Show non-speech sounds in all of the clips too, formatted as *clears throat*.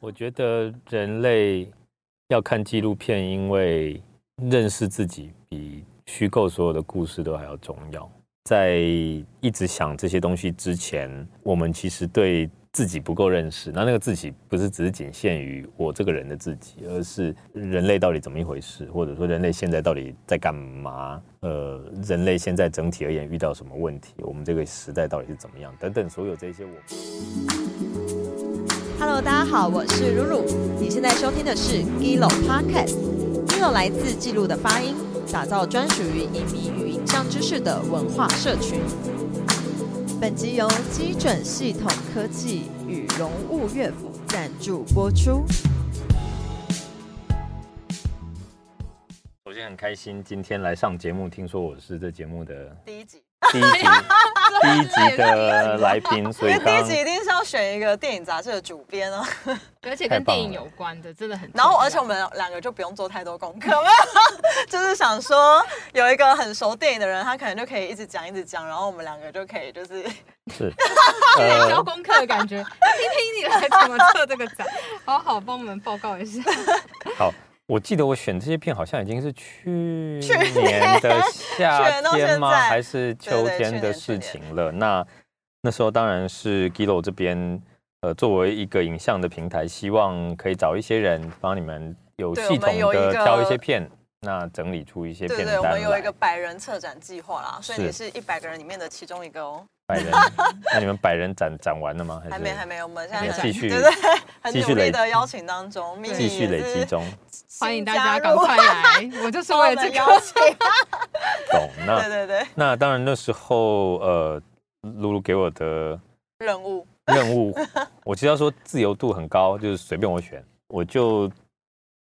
我觉得人类要看纪录片，因为认识自己比虚构所有的故事都还要重要。在一直想这些东西之前，我们其实对自己不够认识。那那个自己不是只是仅限于我这个人的自己，而是人类到底怎么一回事，或者说人类现在到底在干嘛？呃，人类现在整体而言遇到什么问题？我们这个时代到底是怎么样？等等，所有这些我。Hello，大家好，我是露露。你现在收听的是 Gilo Podcast。Gilo 来自记录的发音，打造专属于影迷与影像知识的文化社群。本集由基准系统科技与融物乐府赞助播出。首先很开心今天来上节目，听说我是这节目的第一集，第一集 *laughs* *laughs* 第一集的来宾，所以第一集一定是要选一个电影杂志的主编 *laughs* 哦。而且跟电影有关的，真的很然。后而且我们两个就不用做太多功课，就是想说有一个很熟电影的人，他可能就可以一直讲一直讲，然后我们两个就可以就是是在交呃功课的感觉，听听你来怎么测这个展，好好帮我们报告一下。好。我记得我选这些片好像已经是去去年的 *laughs* 夏天吗？还是秋天的事情了？那那时候当然是 Gilo 这边，呃，作为一个影像的平台，希望可以找一些人帮你们有系统的挑一些片，那整理出一些对对，我们有一个。百人策展计划啦，所以你是一百个人里面的其中一个哦。百人，*laughs* 那你们百人展展完了吗？还没还没，我们现在继续对对，很继续累努力的邀请当中，继续累积中。欢迎大家赶快来，*laughs* 我就是为了这个。邀请。*laughs* 懂？那对对对，那当然那时候呃，露露给我的任务任务，我其实要说自由度很高，就是随便我选，我就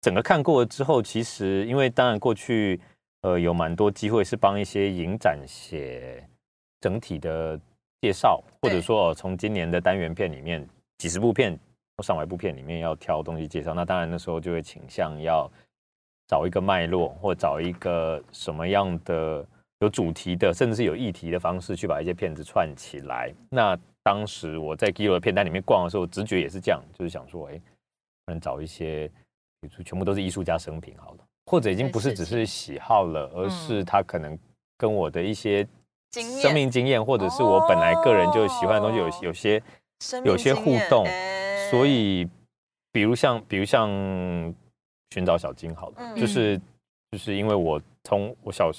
整个看过了之后，其实因为当然过去呃有蛮多机会是帮一些影展写整体的介绍，或者对说哦从今年的单元片里面几十部片或上百部片里面要挑东西介绍，那当然那时候就会倾向要找一个脉络，或找一个什么样的有主题的，甚至是有议题的方式去把一些片子串起来。那当时我在 Gilo 的片单里面逛的时候，直觉也是这样，就是想说，哎，可能找一些，全部都是艺术家生平好了，或者已经不是只是喜好了，而是他可能跟我的一些生命经验，或者是我本来个人就喜欢的东西有哦有些有些互动哎所以，比如像，比如像寻找小金好了，嗯。就是就是因为我从我小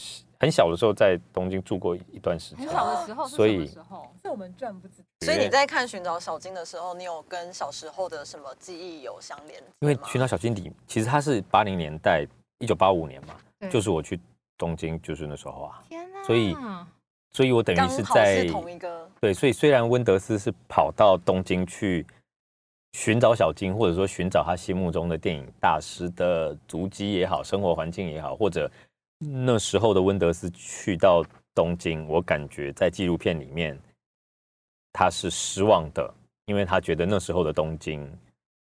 很小的时候在东京住过一段时间很，小的时候是所以什么时候？是我们赚不知所以你在看《寻找小金》的时候，你有跟小时候的什么记忆有相连？因为寻找小金里其实它是八零年代，一九八五年嘛，就是我去东京就是那时候啊，天哪！所以所以我等于是在是同一个，对，所以虽然温德斯是跑到东京去寻找小金，或者说寻找他心目中的电影大师的足迹也好，生活环境也好，或者那时候的温德斯去到东京，我感觉在纪录片里面他是失望的，因为他觉得那时候的东京，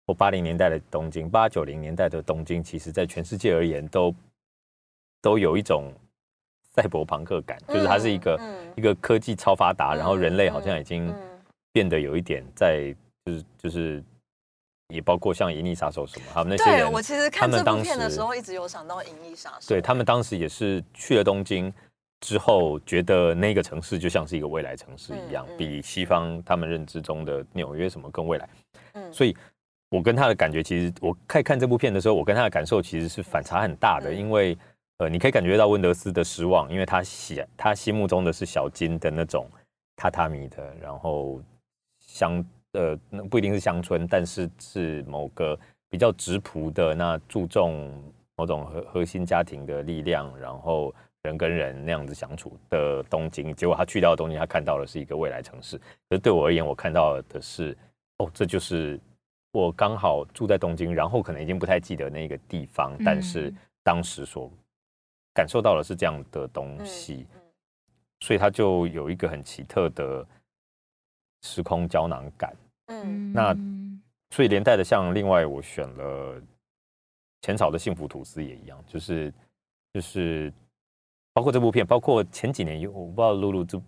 或八零年代的东京，八九零年代的东京，其实在全世界而言都都有一种赛博朋克感，就是它是一个。嗯一个科技超发达，然后人类好像已嗯经嗯变得有一点在，就是就是，也包括像《银翼杀手》什么，他们那些人，对我其实看这部片的时候，一直有想到《银翼杀手》。对他们当时也是去了东京之后，觉得那个城市就像是一个未来城市一样，嗯嗯比西方他们认知中的纽约什么更未来。嗯所以，我跟他的感觉，其实我看看这部片的时候，我跟他的感受其实是反差很大的，嗯因为呃，你可以感觉到温德斯的失望，因为他喜他心目中的是小金的那种榻榻米的，然后乡呃，那不一定是乡村，但是是某个比较直朴的，那注重某种核核心家庭的力量，然后人跟人那样子相处的东京。结果他去到东京，他看到的是一个未来城市。可是对我而言，我看到的是，哦，这就是我刚好住在东京，然后可能已经不太记得那个地方，但是嗯当时所感受到的是这样的东西，嗯所以它就有一个很奇特的时空胶囊感。嗯。那所以连带的，像另外我选了浅草的幸福吐司也一样，就是就是包括这部片，包括前几年有我不知道露露这，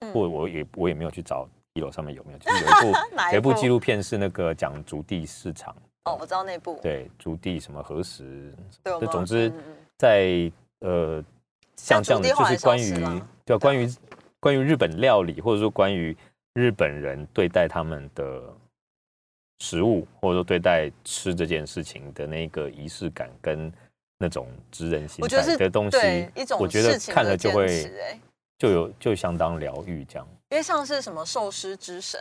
嗯。或我也我也没有去找一楼上面有没有？就是有一部 *laughs* 一部有一部纪录片是那个讲竹地市场，哦，我知道那部，对竹地什么何时，对，就总之在呃像这样的就是关于消失了。对啊关于关于日本料理，或者说关于日本人对待他们的食物，或者说对待吃这件事情的那个仪式感跟那种知人心我觉得是态的东西一，种我觉得事情看了就会就有就相当疗愈这样。因为像是什么寿司之神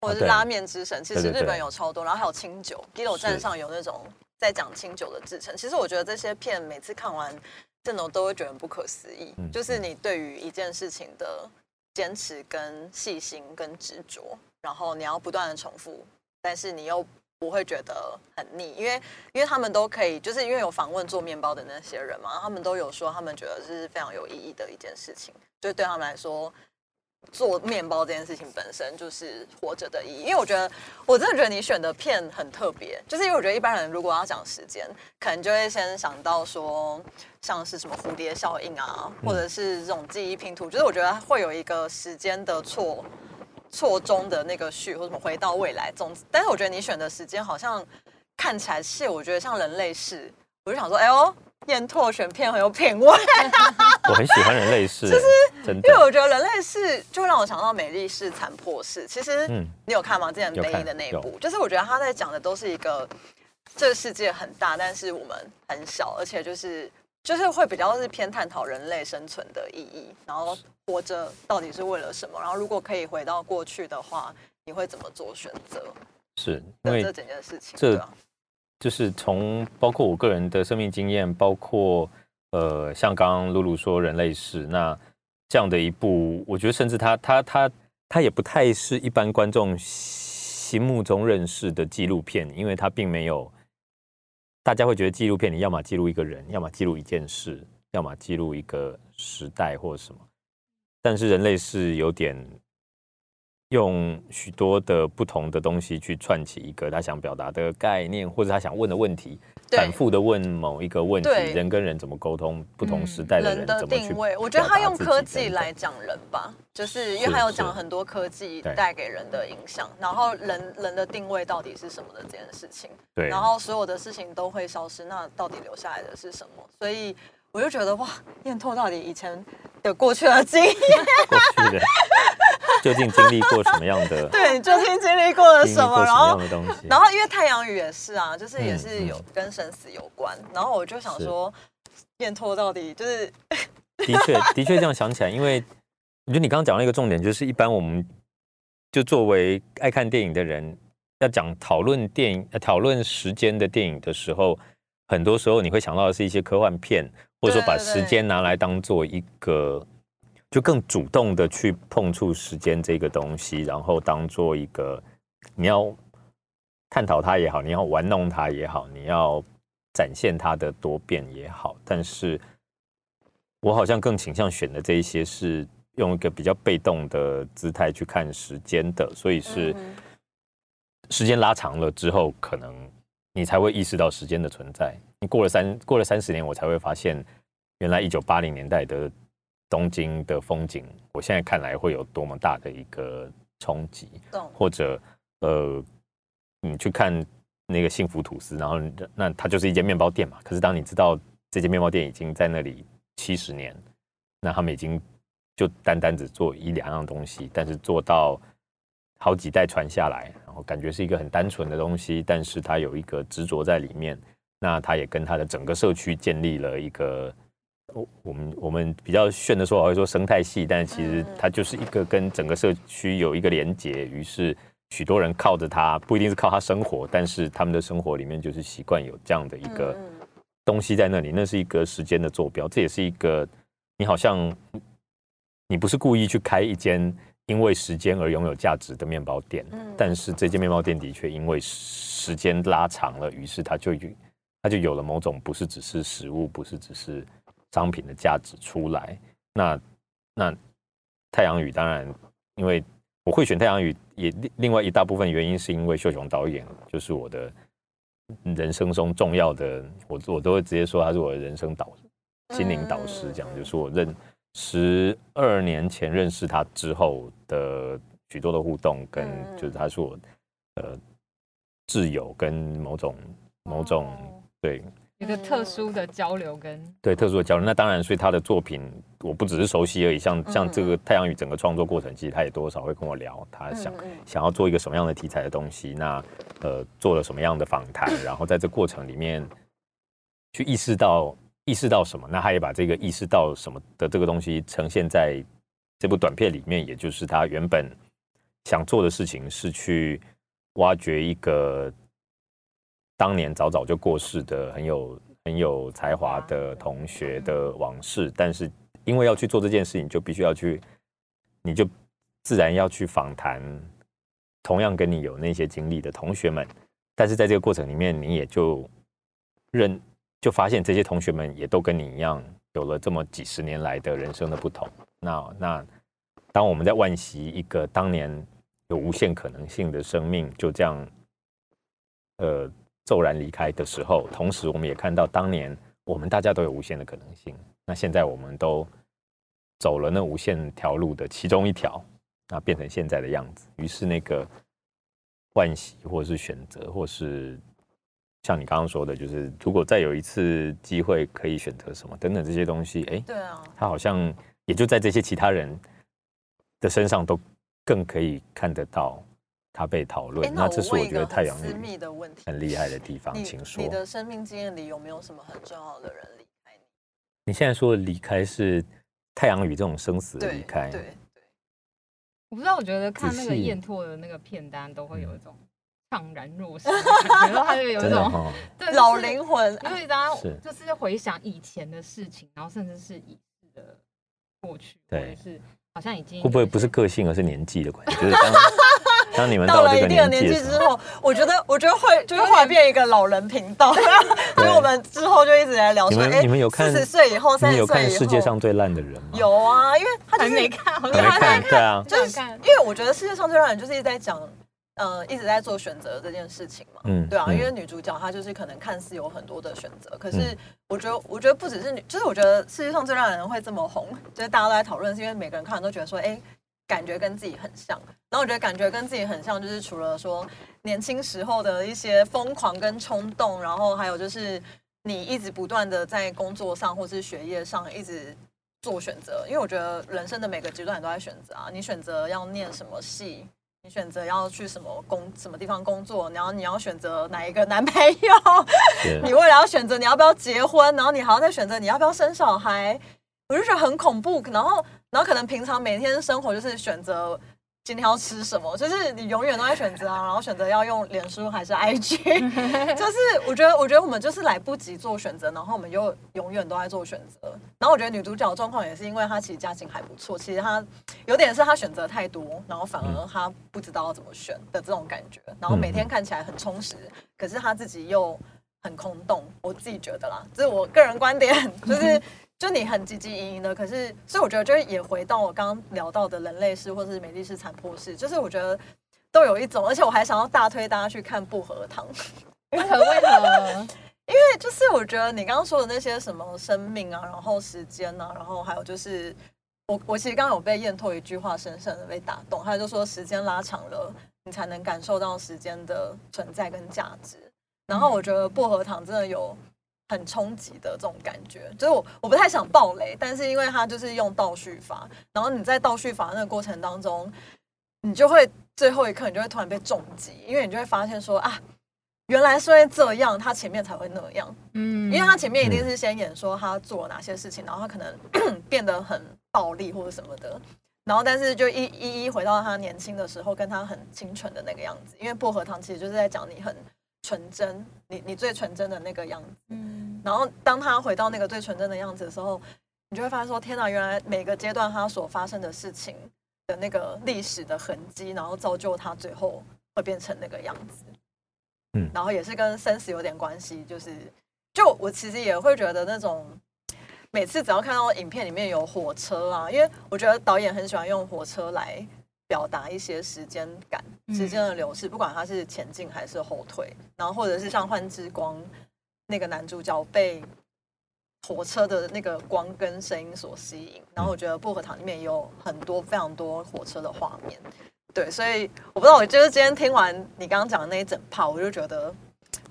或者是拉面之神，其实日本有超多，然后还有清酒，Giro 站上有那种在讲清酒的制成。其实我觉得这些片每次看完，真的都会觉得很不可思议，嗯就是你对于一件事情的坚持、跟细心、跟执着，然后你要不断的重复，但是你又不会觉得很腻，因为因为他们都可以，就是因为有访问做面包的那些人嘛，他们都有说他们觉得这是非常有意义的一件事情，就对他们来说。做面包这件事情本身就是活着的意义，因为我觉得我真的觉得你选的片很特别，就是因为我觉得一般人如果要讲时间，可能就会先想到说像是什么蝴蝶效应啊，或者是这种记忆拼图，就是我觉得会有一个时间的错错中的那个序，或者什么回到未来这种，但是我觉得你选的时间好像看起来是我觉得像人类世，我就想说，哎呦，燕拓选片很有品味。我很喜欢人类世，*laughs* 真因为，我觉得人类世就会让我想到美丽世残破世。其实嗯你有看吗？之前北影的那一部，就是我觉得他在讲的都是一个这个世界很大，但是我们很小，而且就是就是会比较是偏探讨人类生存的意义，然后活着到底是为了什么，然后如果可以回到过去的话，你会怎么做选择是因为这整件事情？就是从包括我个人的生命经验，包括呃，像刚刚露露说人类史，那这样的一部，我觉得甚至它它它它也不太是一般观众心目中认识的纪录片，因为它并没有大家会觉得纪录片你要么记录一个人，要么记录一件事，要么记录一个时代或什么，但是人类是有点用许多的不同的东西去串起一个他想表达的概念，或者他想问的问题，反复的问某一个问题：人跟人怎么沟通？不同时代的人的人怎么去定位，我觉得他用科技来讲人吧，就是因为他有讲很多科技带给人的影响，然后人人的定位到底是什么的这件事情，对，然后所有的事情都会消失，那到底留下来的是什么？所以我就觉得哇，燕拓到底以前的过去的经验，*laughs* 过去的究竟经历过什么样的对你究竟经历过了什么？然后？然后因为太阳雨也是啊，就是也嗯是有嗯跟生死有关，然后我就想是说，燕拓到底就是的确，的确这样想起来，因为我觉得你刚刚讲到一个重点，就是一般我们就作为爱看电影的人，要讲讨论电影、呃讨论时间的电影的时候，很多时候你会想到的是一些科幻片，或者说把时间拿来当做一个，就更主动的去碰触时间这个东西，然后当做一个你要探讨它也好，你要玩弄它也好，你要展现它的多变也好，但是我好像更倾向选的这一些是用一个比较被动的姿态去看时间的，所以是嗯时间拉长了之后，可能你才会意识到时间的存在。你过了三过了三十年，我才会发现，原来一九八零年代的东京的风景，我现在看来会有多么大的一个冲击。或者呃，你去看那个幸福吐司，然后那它就是一间面包店嘛。可是当你知道这间面包店已经在那里七十年，那他们已经就单单只做一两样东西，但是做到好几代传下来，感觉是一个很单纯的东西，但是它有一个执着在里面。那它也跟它的整个社区建立了一个。我我们我们比较炫的说法会说生态系，但其实它就是一个跟整个社区有一个连接，于是许多人靠着它，不一定是靠它生活，但是他们的生活里面就是习惯有这样的一个东西在那里，那是一个时间的坐标，这也是一个你好像你不是故意去开一间因为时间而拥有价值的面包店，嗯。但是这间面包店的确因为时间拉长了，于是它就有它就有了某种不是只是食物，不是只是商品的价值出来。那那太阳雨当然，因为我会选太阳雨，也另另外一大部分原因是因为秀雄导演就是我的人生中重要的，我我都会直接说他是我的人生导心灵导师，这样嗯就是我认十二年前认识他之后的许多的互动，跟嗯就是他是我呃挚友跟某种某种哦。对。一个特殊的交流跟对特殊的交流。那当然，所以他的作品我不只是熟悉而已，像像这个太阳雨整个创作过程，其实他也多少会跟我聊，他想想要做一个什么样的题材的东西，那呃做了什么样的访谈，然后在这过程里面去意识到意识到什么，那他也把这个意识到什么的这个东西呈现在这部短片里面，也就是他原本想做的事情是去挖掘一个当年早早就过世的很有很有才华的同学的往事，但是因为要去做这件事情，就必须要去，你就自然要去访谈同样跟你有那些经历的同学们，但是在这个过程里面，你也就认就发现这些同学们也都跟你一样，有了这么几十年来的人生的不同。那那当我们在惋惜一个当年有无限可能性的生命就这样，呃，骤然离开的时候，同时我们也看到当年我们大家都有无限的可能性。那现在我们都走了那无限条路的其中一条，那变成现在的样子。于是那个惋惜，或是选择，或是像你刚刚说的，就是如果再有一次机会可以选择什么等等这些东西，哎，对啊，他好像也就在这些其他人的身上都更可以看得到他被讨哎论。那这是我觉得太阳私女密的问题，很厉害的地方，你请说你。的生命经验里有没有什么很重要的人离开你？你现在说的离开是太阳雨这种生死的离开，对对，我不知道，我觉得看那个燕拓的那个片单都会有嗯一种怅然若失然后他就有一种对老灵魂，因为大家是就是回想以前的事情，然后甚至是已逝的过去，或对者是好像已经会不会不是个性，而是年纪的关系？就是当 *laughs* 当你们到了这个了一定的年纪之后，我觉得，我觉得会就会后来变一个老人频道，*laughs* 所以我们之后就一直在聊说，你们哎，你们有看四十岁以后，三十岁以后，看世界上最烂的人吗？有啊，因为他就是还没看，好还没看，对啊，就是看因为我觉得世界上最让人就是一直在讲，呃，一直在做选择这件事情嘛。嗯对啊，嗯因为女主角她就是可能看似有很多的选择，可是嗯我觉得，我觉得不只是女，就是我觉得世界上最让人会这么红，就是大家都在讨论，是因为每个人看完都觉得说，哎，感觉跟自己很像。然后我觉得感觉跟自己很像，就是除了说年轻时候的一些疯狂跟冲动，然后还有就是你一直不断的在工作上或是学业上一直做选择，因为我觉得人生的每个阶段你都在选择啊，你选择要念什么系。你选择要去什么工什么地方工作，然后你要选择哪一个男朋友，你未来要选择你要不要结婚，然后你还要再选择你要不要生小孩，我就觉得很恐怖。然后，然后可能平常每天生活就是选择今天要吃什么，就是你永远都在选择啊，然后选择要用脸书还是 IG，*laughs* 就是我觉得，我觉得我们就是来不及做选择，然后我们又永远都在做选择。然后我觉得女主角的状况也是因为她其实家境还不错，其实她有点是她选择太多，然后反而她不知道要怎么选的这种感觉。然后每天看起来很充实，可是她自己又很空洞。我自己觉得啦，这是我个人观点，就是。就你很汲汲营营的，可是，所以我觉得就是也回到我刚刚聊到的人类式或是美丽式残破式，就是我觉得都有一种，而且我还想要大推大家去看薄荷糖，为何为何？*laughs* 因为就是我觉得你刚刚说的那些什么生命啊，然后时间啊，然后还有就是我我其实刚刚有被燕拓一句话深深的被打动，他就说时间拉长了，你才能感受到时间的存在跟价值。然后我觉得薄荷糖真的有很冲击的这种感觉，就是我我不太想爆雷，但是因为它就是用倒叙法，然后你在倒叙法那个过程当中，你就会最后一刻你就会突然被重击，因为你就会发现说啊，原来是因为这样，他前面才会那样，嗯。因为他前面一定是先演说他做了哪些事情，然后他可能 *clears throat* 变得很暴力或者什么的，然后但是就一一一回到他年轻的时候，跟他很清纯的那个样子，因为薄荷糖其实就是在讲你很纯真，你你最纯真的那个样子。嗯然后当他回到那个最纯真的样子的时候，你就会发现说：天哪，原来每个阶段他所发生的事情的那个历史的痕迹，然后造就他最后会变成那个样子。嗯然后也是跟生死有点关系，就是就我其实也会觉得那种。每次只要看到影片里面有火车啊，因为我觉得导演很喜欢用火车来表达一些时间感、嗯时间的流逝，不管它是前进还是后退，然后或者是像《幻之光》那个男主角被火车的那个光跟声音所吸引，然后我觉得薄荷糖里面也有很多非常多火车的画面，对，所以我不知道，我就是今天听完你刚刚讲的那一整套，我就觉得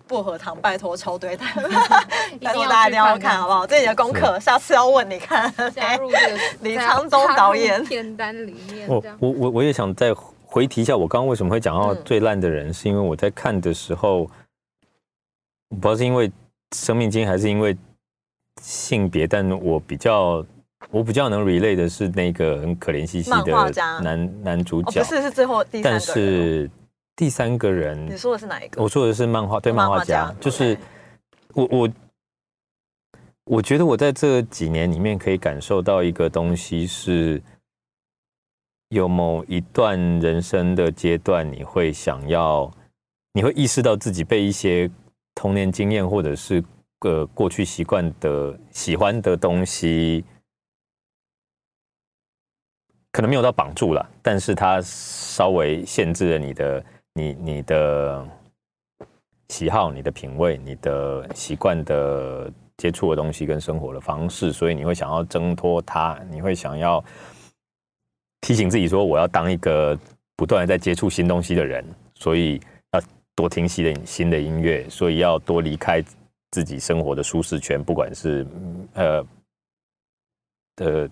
薄荷糖拜托超对待，拜托 *laughs* 大家一定要看好不好？这你的功课，下次要问你看。加入这个李沧东导演片单里面，我我我我也想再回提一下，我刚刚为什么会讲到嗯。最烂的人，是因为我在看的时候，不知道是因为生命经验还是因为性别，但我比较我比较能 relate 的是那个很可怜兮兮的男男主哦，角，不是，是最后第三个但哦。是第三个人你说的是哪一个？我说的是漫画，对漫漫画画家家，就是我我我觉得我在这几年里面可以感受到一个东西是，有某一段人生的阶段，你会想要，你会意识到自己被一些童年经验或者是呃过去习惯的喜欢的东西。可能没有到绑住了，但是它稍微限制了你的你你的喜好、你的品味、你的习惯的接触的东西跟生活的方式，所以你会想要挣脱它，你会想要提醒自己说，我要当一个不断在接触新东西的人，所以要多听新的新的音乐，所以要多离开自己生活的舒适圈，不管是呃的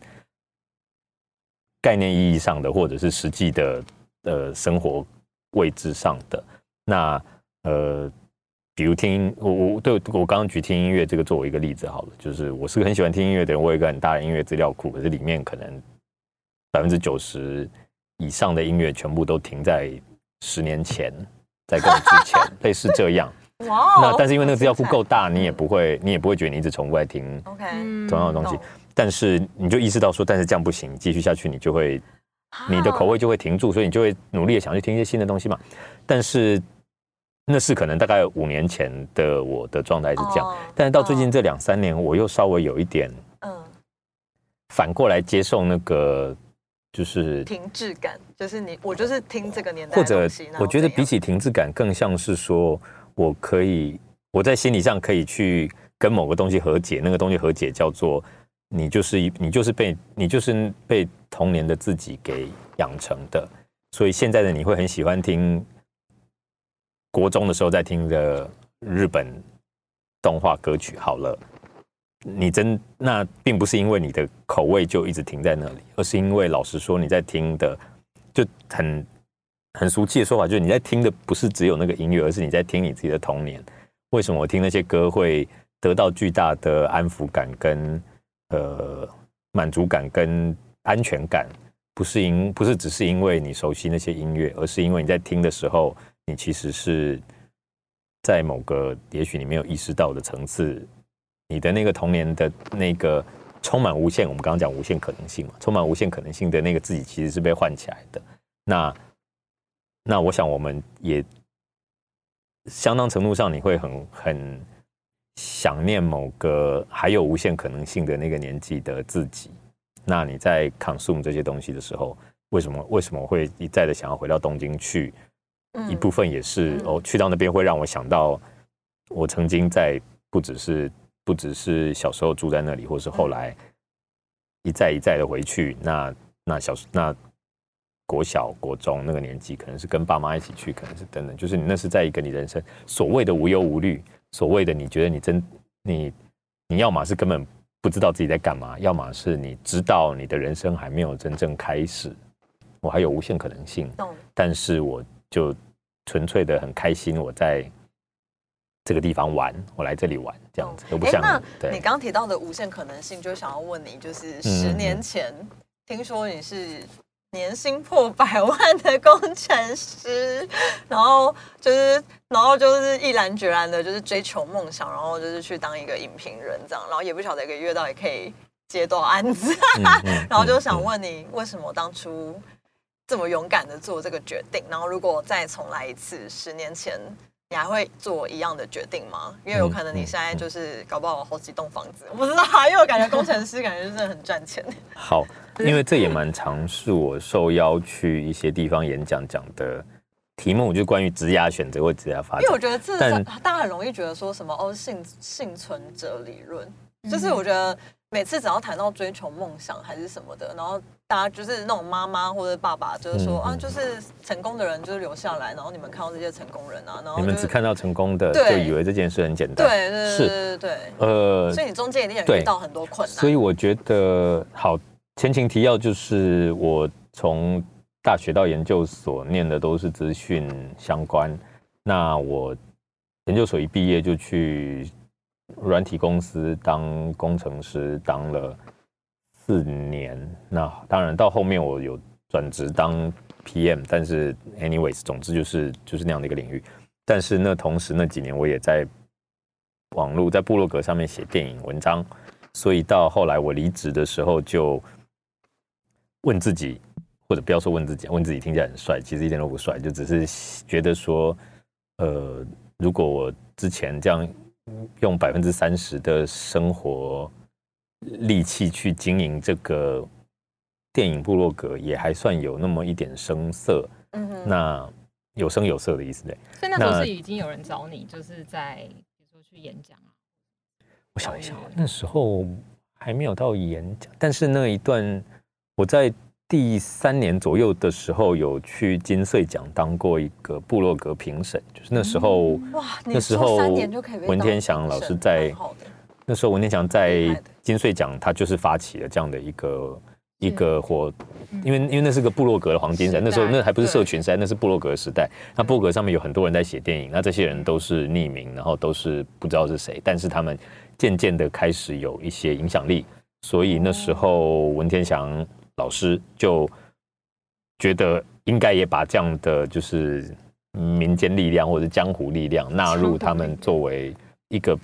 概念意义上的，或者是实际的呃生活位置上的。那呃，比如听我我对我刚刚举听音乐这个作为一个例子好了，就是我是个很喜欢听音乐的人，我有一个很大的音乐资料库，可是里面可能百分之九十以上的音乐全部都停在十年前，在更之前，*laughs* 类似这样。哇哦那但是因为那个资料库够大，嗯你也不会你也不会觉得你一直重复在听 OK，嗯同样的东西。懂，但是你就意识到说，但是这样不行，你继续下去你就会你的口味就会停住，所以你就会努力的想去听一些新的东西嘛。但是那是可能大概五年前的我的状态是这样，哦但是到最近这两三年，我又稍微有一点嗯。反过来接受那个，就是停滞感，就是你我就是听这个年代或者的东西，我觉得比起停滞感，更像是说我可以我在心理上可以去跟某个东西和解，那个东西和解叫做你就是一你就是被你就是被童年的自己给养成的，所以现在的你会很喜欢听国中的时候在听的日本动画歌曲。好了。你真那并不是因为你的口味就一直停在那里，而是因为老实说你在听的就很很俗气的说法，就是你在听的不是只有那个音乐，而是你在听你自己的童年。为什么我听那些歌会得到巨大的安抚感、跟呃满足感、跟安全感？不是因不是只是因为你熟悉那些音乐，而是因为你在听的时候，你其实是在某个也许你没有意识到的层次，你的那个童年的那个充满无限，我们刚刚讲无限可能性嘛，充满无限可能性的那个自己其实是被唤起来的。那那我想我们也相当程度上，你会很很想念某个还有无限可能性的那个年纪的自己。那你在 consume 这些东西的时候，为什么为什么我会一再的想要回到东京去？嗯一部分也是嗯哦，去到那边会让我想到我曾经在不只是不只是小时候住在那里，或是后来一再一再的回去。那那小那国小国中那个年纪，可能是跟爸妈一起去，可能是等等，就是你那是在一个你人生所谓的无忧无虑，所谓的你觉得你真你你要么是根本不知道自己在干嘛，要么是你知道你的人生还没有真正开始，我还有无限可能性。懂。但是我就纯粹的很开心，我在这个地方玩，我来这里玩这样子，我不像哎那对。你刚刚提到的无限可能性，就想要问你，就是嗯。十年前、听说你是年薪破百万的工程师，然后就是然后就是毅然决然的，就是追求梦想，然后就是去当一个影评人这样，然后也不晓得一个月到底可以接多少案子，嗯嗯 *laughs* 然后就想嗯问你，为什么当初这么勇敢的做这个决定？然后如果再重来一次，十年前你还会做一样的决定吗？因为有可能你现在就是搞不好有好几栋房子，我不知道啊，因为我感觉工程师感觉就是很赚钱。*laughs* 好，因为这也蛮常是我受邀去一些地方演讲讲的题目，就是关于职涯选择或职涯发展因为我。觉得这但大家很容易觉得说什么哦幸幸存者理论，就是我觉得每次只要谈到追求梦想还是什么的，然后大家就是那种妈妈或者爸爸，就是说、啊，就是成功的人就是留下来，然后你们看到这些成功人啊，然后就是你们只看到成功的，就以为这件事很简单。对对对是对对。对，呃所以你中间一定也遇到很多困难，所以我觉得好，前情提要就是我从大学到研究所念的都是资讯相关，那我研究所一毕业就去软体公司当工程师，当了四年。那当然到后面我有转职当 PM，但是 anyways，总之就是就是那样的一个领域。但是那同时那几年我也在网络在部落格上面写电影文章，所以到后来我离职的时候，就问自己，或者不要说问自己，问自己听起来很帅，其实一点都不帅，就只是觉得说，呃，如果我之前这样用百分之三十的生活力气去经营这个电影部落格，也还算有那么一点声色，嗯哼，那有声有色的意思嘞。所以那时候是已经有人找你，就是在比如说去演讲啊。我想一想，那时候还没有到演讲，但是那一段我在第三年左右的时候有去金穗奖当过一个部落格评审，就是那时候、哇，那时候文天祥老师在那时候文天祥在金穗奖，他就是发起了这样的一个一个活，嗯。因为因为那是个部落格的黄金时代，那时候那还不是社群时代，那是部落格时代。那部落格上面有很多人在写电影，那这些人都是匿名，然后都是不知道是谁，但是他们渐渐的开始有一些影响力，所以那时候文天祥老师就觉得应该也把这样的就是民间力量或者江湖力量纳入他们作为一个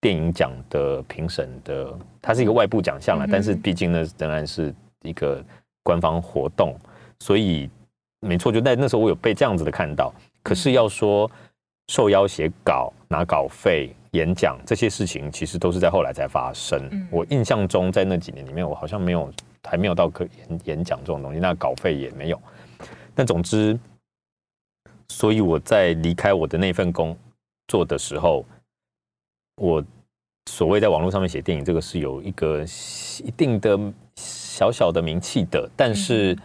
电影奖的评审的，它是一个外部奖项啦，嗯哼但是毕竟呢仍然是一个官方活动，所以没错，就在那时候我有被这样子的看到。可是要说受邀写稿、拿稿费、演讲这些事情，其实都是在后来才发生。嗯我印象中，在那几年里面，我好像没有还没有到可演演讲这种东西，那稿费也没有。但总之，所以我在离开我的那份工作的时候，我所谓在网络上面写电影，这个是有一个一定的小小的名气的，但是，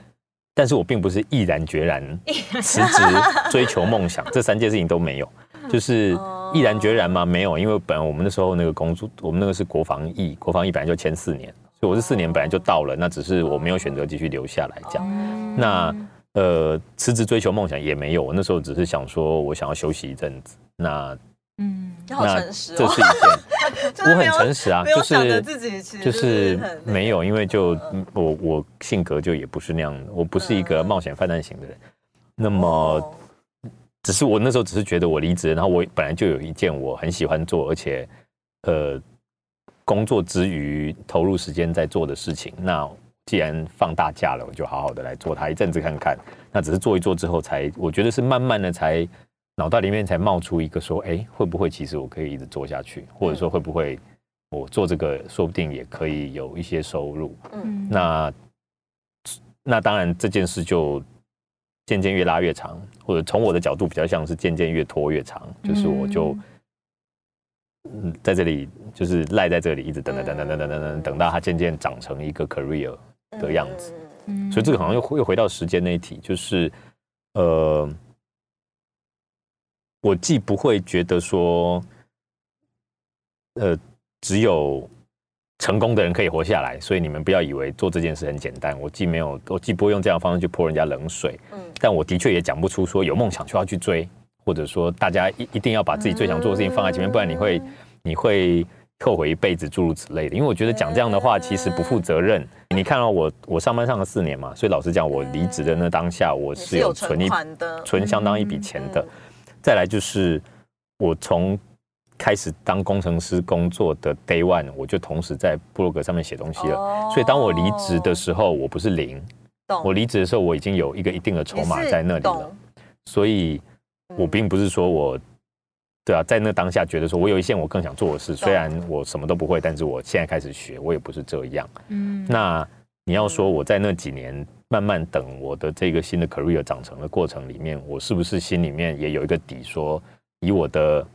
但是我并不是毅然决然辞职追求梦想，这三件事情都没有，*laughs* 就是毅然决然吗？没有，因为本来我们那时候那个工作，我们那个是国防役，国防役本来就签四年，我是四年本来就到了，那只是我没有选择继续留下来这样。那呃，辞职追求梦想也没有，我那时候只是想说我想要休息一阵子，那嗯，好那诚实哦，这是一件。*laughs* 我很诚实啊，就是自己其实就是很没有，因为就嗯我我性格就也不是那样的，我不是一个嗯冒险犯难型的人。那么，哦只是我那时候只是觉得我离职，然后我本来就有一件我很喜欢做，而且呃工作之余投入时间在做的事情。那既然放大假了，我就好好的来做它一阵子看看。那只是做一做之后才，我觉得是慢慢的才脑袋里面才冒出一个说，哎，会不会其实我可以一直做下去，或者说会不会我做这个说不定也可以有一些收入。嗯那那当然这件事就渐渐越拉越长，或者从我的角度比较像是渐渐越拖越长，就是我就嗯在这里就是赖在这里，一直等等等等等等等等，等到它渐渐长成一个 career 的样子。嗯嗯所以这个好像又又回到时间那一题，就是呃，我既不会觉得说，呃，只有成功的人可以活下来，所以你们不要以为做这件事很简单。我既没有，我既不会用这样的方式去泼人家冷水，嗯但我的确也讲不出说有梦想就要去追，或者说大家一一定要把自己最想做的事情放在前面，不然你会你会后悔一辈子，诸如此类的。因为我觉得讲这样的话其实不负责任。你看到我我上班上了四年嘛，所以老实讲，我离职的那当下我是有存一存相当一笔钱的嗯。再来就是我从开始当工程师工作的 day one，我就同时在布洛格上面写东西了。哦所以当我离职的时候，我不是零，我离职的时候我已经有一个一定的筹码在那里了。所以我嗯并不是说我，对啊，在那当下觉得说我有一件我更想做的事，虽然我什么都不会，但是我现在开始学，我也不是这样。嗯。那你要说我在那几年慢慢等我的这个新的 career 长成的过程里面，我是不是心里面也有一个底说，以我的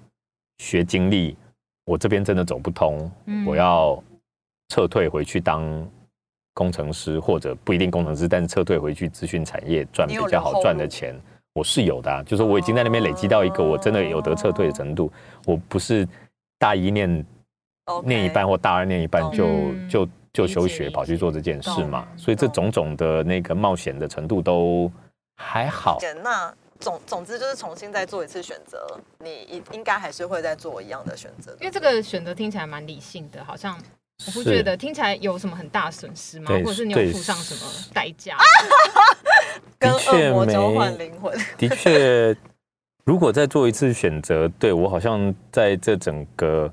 学经历，我这边真的走不通，嗯。我要撤退回去当工程师，或者不一定工程师，但是撤退回去资讯产业赚比较好赚的钱，我是有的、啊。就是我已经在那边累积到一个我真的有得撤退的程度，我不是大一念念一半或大二念一半就嗯就就休学跑去做这件事嘛，所以这懂种种的那个冒险的程度都还好。那总总之就是重新再做一次选择，你应应该还是会再做一样的选择。因为这个选择听起来蛮理性的，好像我不是觉得听起来有什么很大损失吗？或者是你有付上什么代价？*laughs* 跟的确恶魔交换没灵魂，的确，如果再做一次选择，对我好像在这整个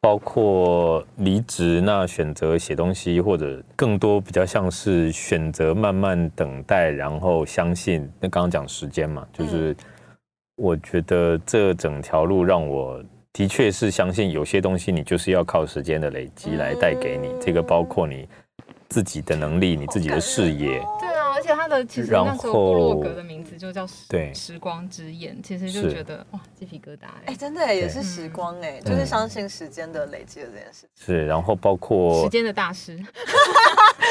包括离职，那选择写东西，或者更多比较像是选择慢慢等待，然后相信。那刚刚讲时间嘛，就是我觉得这整条路让我。的确是相信有些东西，你就是要靠时间的累积来带给你。这个包括你自己的能力、你自己的视野，对啊，而且他的其实然那时候部落格的名字就叫时对时光之眼，其实就觉得哇鸡皮疙瘩哎、哎、真的耶也是时光哎、就是嗯相信时间的累积的这件事。是，然后包括时间的大师，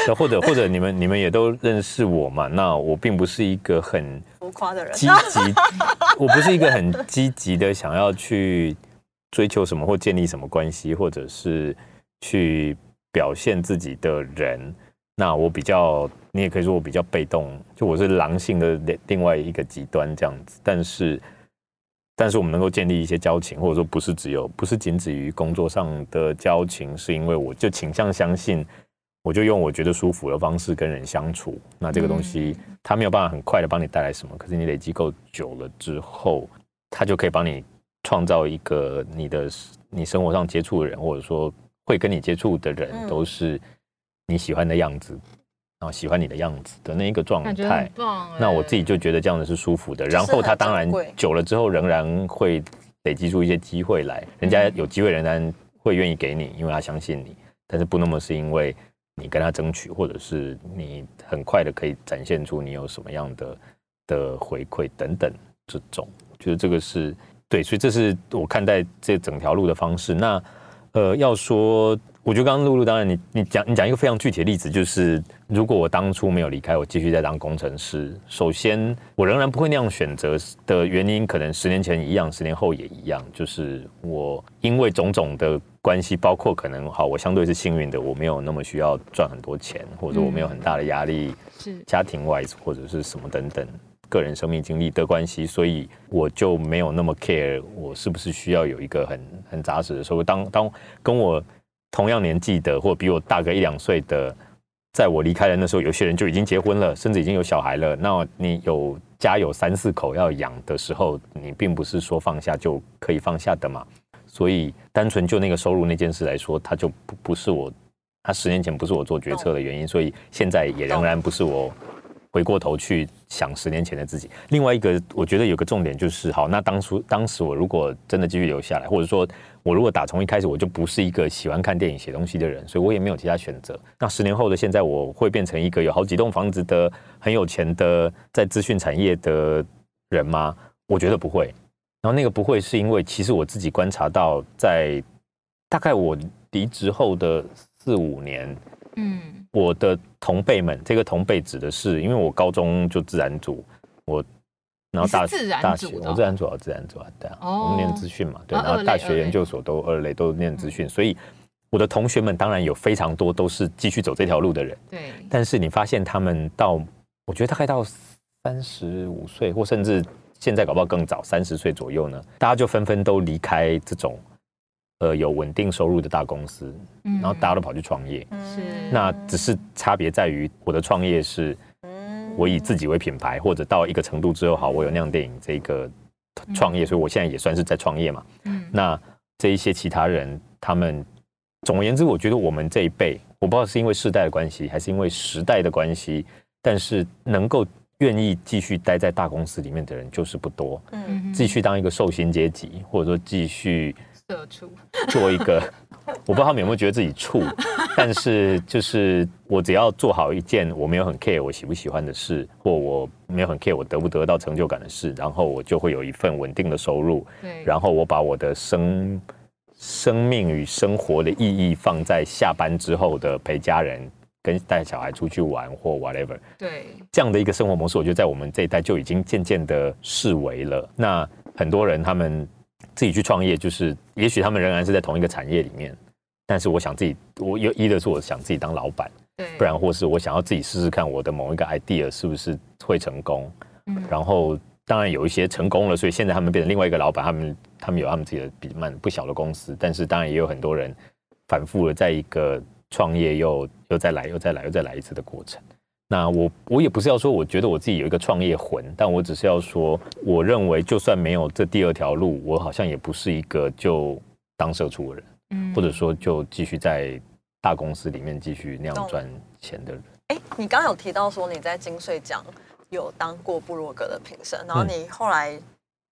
那 *laughs* 或者或者你们你们也都认识我嘛？那我并不是一个很浮夸的人，积极，我不是一个很积极的想要去追求什么或建立什么关系，或者是去表现自己的人。那我比较，你也可以说我比较被动，就我是狼性的另另外一个极端这样子。但是，但是我们能够建立一些交情，或者说不是只有不是仅止于工作上的交情，是因为我就倾向相信，我就用我觉得舒服的方式跟人相处。那这个东西，它没有办法很快的帮你带来什么，可是你累积够久了之后，它就可以帮你创造一个你的你生活上接触的人，或者说会跟你接触的人，嗯都是你喜欢的样子，然后喜欢你的样子的那一个状态。那我自己就觉得这样的是舒服的，然后他当然久了之后仍然会累积出一些机会来，人家有机会仍然会愿意给你，因为他相信你，但是不那么是因为你跟他争取，或者是你很快的可以展现出你有什么样的的回馈等等这种，我觉得这个是对，所以这是我看待这整条路的方式。那呃，要说，我觉得刚刚露露，当然你你讲你讲一个非常具体的例子，就是如果我当初没有离开，我继续在当工程师，首先我仍然不会那样选择的原因，可能十年前一样，十年后也一样，就是我因为种种的关系，包括可能好，我相对是幸运的，我没有那么需要赚很多钱，或者我没有很大的压力，是家庭 wise 或者是什么等等个人生命经历的关系，所以我就没有那么 care 我是不是需要有一个很很扎实的收入。当当跟我同样年纪的，或比我大个一两岁的，在我离开的时候，有些人就已经结婚了，甚至已经有小孩了。那你有家有三四口要养的时候，你并不是说放下就可以放下的嘛。所以单纯就那个收入那件事来说，它就不不是我，它十年前不是我做决策的原因，所以现在也仍然不是我回过头去想十年前的自己。另外一个，我觉得有个重点就是，好，那当初当时我如果真的继续留下来，或者说我如果打从一开始我就不是一个喜欢看电影、写东西的人，所以我也没有其他选择。那十年后的现在，我会变成一个有好几栋房子的很有钱的在资讯产业的人吗？我觉得不会。然后那个不会是因为，其实我自己观察到，在大概我离职后的四五年，嗯我的同辈们，这个同辈指的是，因为我高中就自然组，我然后大你是自然大学我自然组啊，自然组啊，对啊，哦。我们念资讯嘛，对，啊然后大学研究所都二类都念资讯，所以我的同学们当然有非常多都是继续走这条路的人，对，但是你发现他们到，我觉得大概到三十五岁，或甚至现在搞不好更早，三十岁左右呢，大家就纷纷都离开这种呃有稳定收入的大公司，然然后大家都跑去创业。是。那只是差别在于，我的创业是嗯。我以自己为品牌，或者到一个程度之后，好，我有酿电影这个创业，所以我现在也算是在创业嘛。嗯。那这一些其他人，他们总而言之，我觉得我们这一辈，我不知道是因为世代的关系，还是因为时代的关系，但是能够愿意继续待在大公司里面的人就是不多，嗯。继续当一个受薪阶级，或者说继续社畜，做一个，*laughs* 我不知道他们有没有觉得自己处，但是就是我只要做好一件我没有很 care 我喜不喜欢的事，或我没有很 care 我得不得到成就感的事，然后我就会有一份稳定的收入，对，然后我把我的生生命与生活的意义放在下班之后的陪家人、跟带小孩出去玩或 whatever 对，这样的一个生活模式，我觉得在我们这一代就已经渐渐的视为了。那很多人他们自己去创业，就是也许他们仍然是在同一个产业里面，但是我想自己，我有一的是我想自己当老板，对，不然或是我想要自己试试看我的某一个 idea 是不是会成功。嗯然后当然有一些成功了，所以现在他们变成另外一个老板，他们他们有他们自己的比蛮不小的公司，但是当然也有很多人反复的在一个创业又又再来又再来又再来一次的过程。那我我也不是要说我觉得我自己有一个创业魂，但我只是要说，我认为就算没有这第二条路，我好像也不是一个就当社畜的人，嗯。或者说就继续在大公司里面继续那样赚钱的人。哎，你刚刚有提到说你在金穗奖有当过布洛格的评审，然后嗯。你后来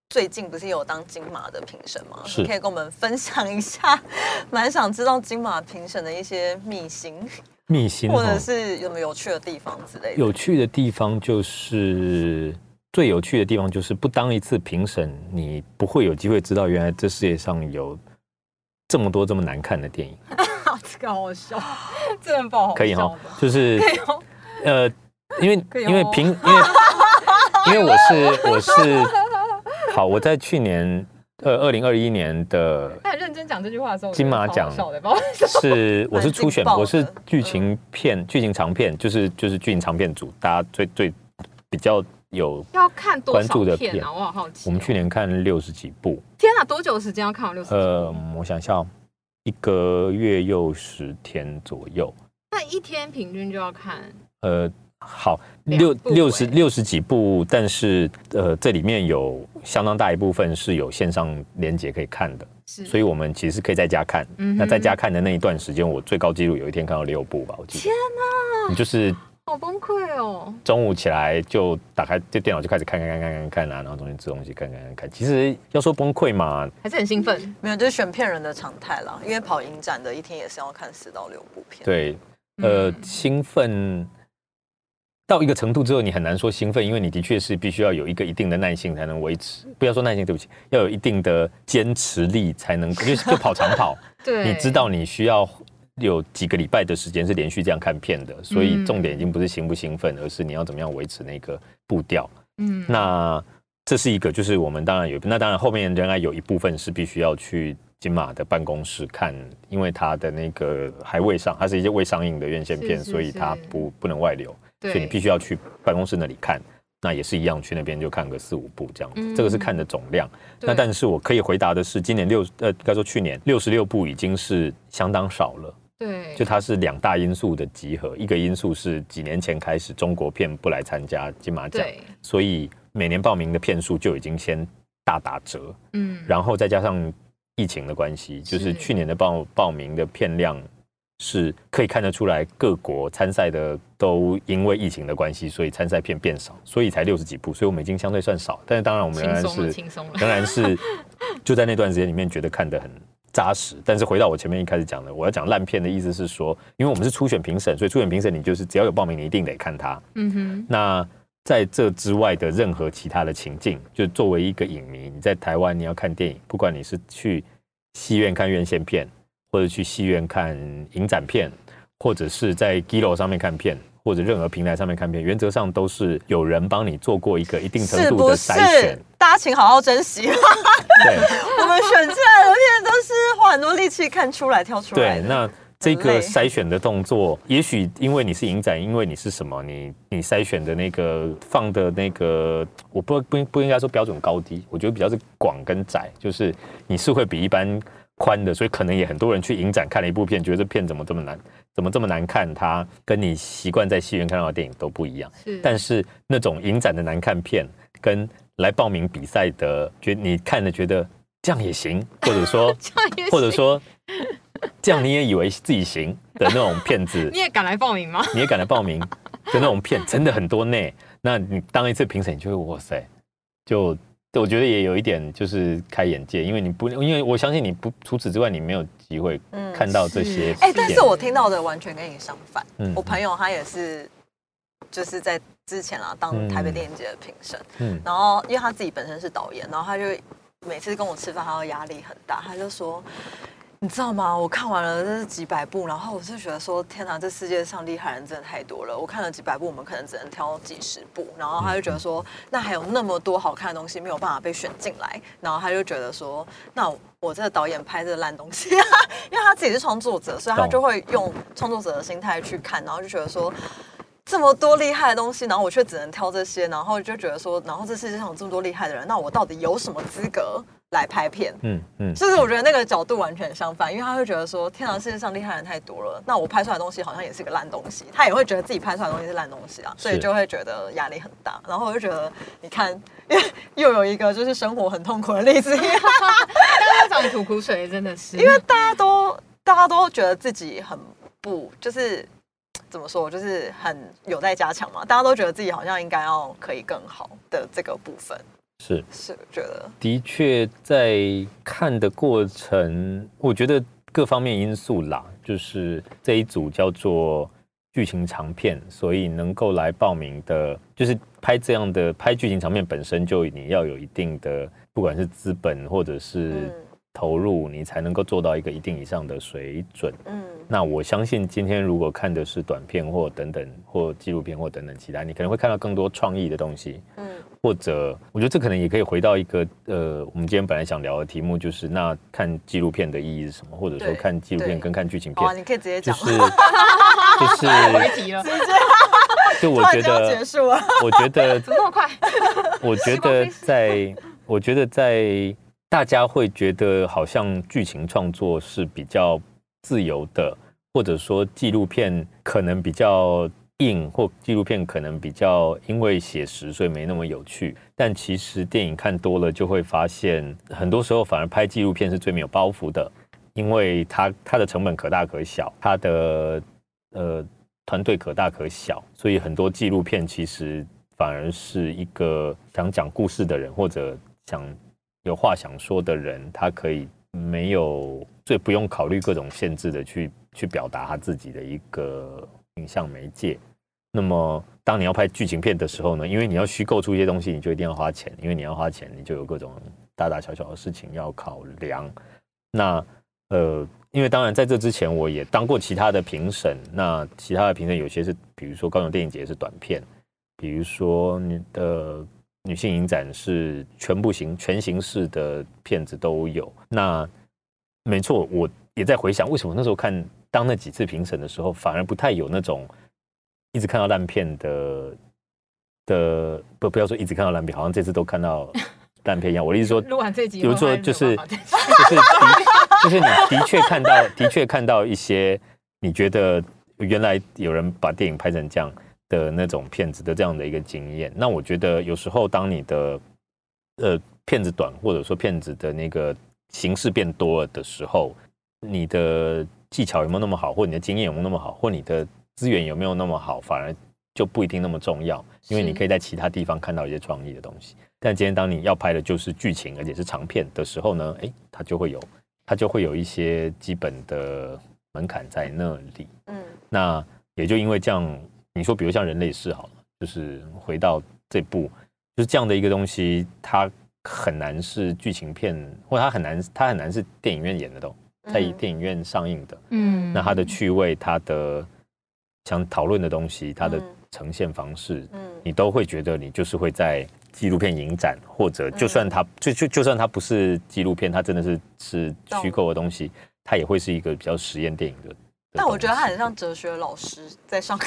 最近不是有当金马的评审吗？是。你可以跟我们分享一下，蛮想知道金马评审的一些秘辛，秘辛或者哦是有没有有趣的地方之类的。有趣的地方就是最有趣的地方就是不当一次评审，你不会有机会知道原来这世界上有这么多这么难看的电影，这 *laughs* 个好笑，这很不好可以哈，就是呃，因为因为评因为因为我是我是好，我在去年呃二零二一年的他很认真讲这句话的时候，金马奖是 *laughs* 我是初选，我是剧情片剧情长片，就是就是剧情长片组，大家最最比较有。要看多关少注的片片啊？我好好奇哦。我们去年看六十几部，天啊，多久时间要看完六十集？呃，我想一下哦，一个月又十天左右。那一天平均就要看呃，好，六六十欸六十几部，但是呃，这里面有相当大一部分是有线上连接可以看的，是，所以我们其实可以在家看。嗯那在家看的那一段时间，我最高纪录有一天看到六部吧，我记得。天哪，你就是好崩溃哦。中午起来就打开这电脑就开始看看看看看看啊，然后中间吃东西看看看看。其实要说崩溃嘛，还是很兴奋，没有，就是选片人的常态啦。因为跑影展的一天也是要看四到六部片。，对，呃，嗯兴奋到一个程度之后，你很难说兴奋，因为你的确是必须要有一个一定的耐性才能维持。不要说耐性，对不起，要有一定的坚持力才能，就就跑长跑，*laughs* 对，你知道你需要有几个礼拜的时间是连续这样看片的，所以嗯重点已经不是兴不兴奋，而是你要怎么样维持那个步调。嗯，那这是一个，就是我们当然有，那当然后面仍然有一部分是必须要去金马的办公室看，因为他的那个还未上，它是一些未上映的院线片，是是所以它不不能外流，对所以你必须要去办公室那里看。那也是一样，去那边就看个四五部这样子，嗯这个是看的总量。那但是我可以回答的是，今年六呃，应该说去年六十六部已经是相当少了。对，就它是两大因素的集合，一个因素是几年前开始中国片不来参加金马奖，所以每年报名的片数就已经先大打折，嗯，然后再加上疫情的关系，就是是去年的报报名的片量是可以看得出来，各国参赛的都因为疫情的关系，所以参赛片变少，所以才六十几部，所以我们已经相对算少，但是当然我们仍然是仍然是 *laughs* 就在那段时间里面觉得看得很扎实。但是回到我前面一开始讲的，我要讲烂片的意思是说，因为我们是初选评审，所以初选评审你就是只要有报名，你一定得看它。嗯哼，那在这之外的任何其他的情境，就作为一个影迷，你在台湾你要看电影，不管你是去戏院看院线片，或者去戏院看影展片，或者是在 Gilo 上面看片，或者任何平台上面看片，原则上都是有人帮你做过一个一定程度的筛选。？大家请好好珍惜。对 *laughs* 我们选进来的片都是花很多力气看出来、挑出来对，那这个筛选的动作，也许因为你是影展，因为你是什么，你你筛选的那个放的那个，我不不不应该说标准高低，我觉得比较是广跟窄，就是你是会比一般宽的，所以可能也很多人去影展看了一部片，觉得这片怎么这么难，怎么这么难看，它跟你习惯在戏院看到的电影都不一样。是，但是那种影展的难看片，跟来报名比赛的，觉你看了觉得这样也行，或者说 *laughs* 这样也行或者说这样你也以为自己行的那种骗子 *laughs* 你，也敢来报名吗？*laughs* 你也敢来报名的那种骗，真的很多呢。那你当一次评审，你就会哇塞，就我觉得也有一点就是开眼界，因为你不，因为我相信你不除此之外，你没有机会嗯看到这些是哎、但是我听到的完全跟你相反。嗯我朋友他也是，就是在之前啊当嗯台北电影节的评审，嗯然后因为他自己本身是导演，然后他就每次跟我吃饭，他的压力很大，他就说。你知道吗？我看完了这是几百部，然后我就觉得说，天哪，这世界上厉害人真的太多了。我看了几百部，我们可能只能挑几十部，然后他就觉得说，那还有那么多好看的东西没有办法被选进来，然后他就觉得说，那我这个导演拍这个烂东西，*laughs* 因为他自己是创作者，所以他就会用创作者的心态去看，然后就觉得说。这么多厉害的东西，然后我却只能挑这些，然后就觉得说，然后这世界上有这么多厉害的人，那我到底有什么资格来拍片？嗯嗯，就是我觉得那个角度完全相反，因为他会觉得说，天啊，世界上厉害的人太多了，那我拍出来的东西好像也是个烂东西，他也会觉得自己拍出来的东西是烂东西啊，所以就会觉得压力很大。然后我就觉得，你看，*laughs* 又有一个就是生活很痛苦的例子，大家找你吐苦水，真的是。因为大家都大家都觉得自己很不就是。怎么说？就是很有待加强嘛。大家都觉得自己好像应该要可以更好的这个部分，是。是我觉得。的确在看的过程，我觉得各方面因素啦，就是这一组叫做剧情长片，所以能够来报名的，就是拍这样的拍剧情长片本身就你要有一定的，不管是资本或者是嗯投入，你才能够做到一个一定以上的水准。嗯那我相信今天如果看的是短片或等等或纪录片或等等其他，你可能会看到更多创意的东西。嗯或者我觉得这可能也可以回到一个呃，我们今天本来想聊的题目，就是那看纪录片的意义是什么，或者说看纪录片跟看剧情片，你可以直接讲，就是 *laughs* 就是别提了，怎 *laughs* 就我觉突然就要结得，束了。我觉得 *laughs* 怎，么那么快？我觉得在，我觉得在大家会觉得好像剧情创作是比较自由的，或者说纪录片可能比较硬，或纪录片可能比较因为写实所以没那么有趣。但其实电影看多了就会发现，很多时候反而拍纪录片是最没有包袱的，因为它它的成本可大可小，它的呃团队可大可小，所以很多纪录片其实反而是一个想讲故事的人或者想有话想说的人，他可以没有最不用考虑各种限制的去去表达他自己的一个影像媒介。那么，当你要拍剧情片的时候呢，因为你要虚构出一些东西，你就一定要花钱，因为你要花钱，你就有各种大大小小的事情要考量。那呃，因为当然在这之前，我也当过其他的评审。那其他的评审有些是，比如说高雄电影节是短片，比如说你的女性影展是全部形全形式的片子都有。那没错，我也在回想，为什么那时候看当那几次评审的时候，反而不太有那种一直看到烂片的的不不要说一直看到烂片，好像这次都看到烂片一样。我的意思说，录完这集，比如说就是就是的就是你的确看到的确看到一些你觉得原来有人把电影拍成这样的那种骗子的这样的一个经验。那我觉得有时候当你的呃片子短，或者说骗子的那个形式变多了的时候，你的技巧有没有那么好，或你的经验有没有那么好，或你的资源有没有那么好，反而就不一定那么重要，因为你可以在其他地方看到一些创意的东西。但今天当你要拍的就是剧情，而且是长片的时候呢，诶，它就会有它就会有一些基本的门槛在那里。嗯那也就因为这样，你说比如像人类世好了，就是回到这部，就是这样的一个东西，它很难是剧情片，或者它很难它很难是电影院演的都在嗯电影院上映的。嗯那它的趣味，它的想讨论的东西，它的嗯呈现方式，嗯你都会觉得你就是会在纪录片影展，或者就算它、就就就算它不是纪录片，它真的是是虚构的东西，它也会是一个比较实验电影的。的但我觉得他很像哲学老师在上课，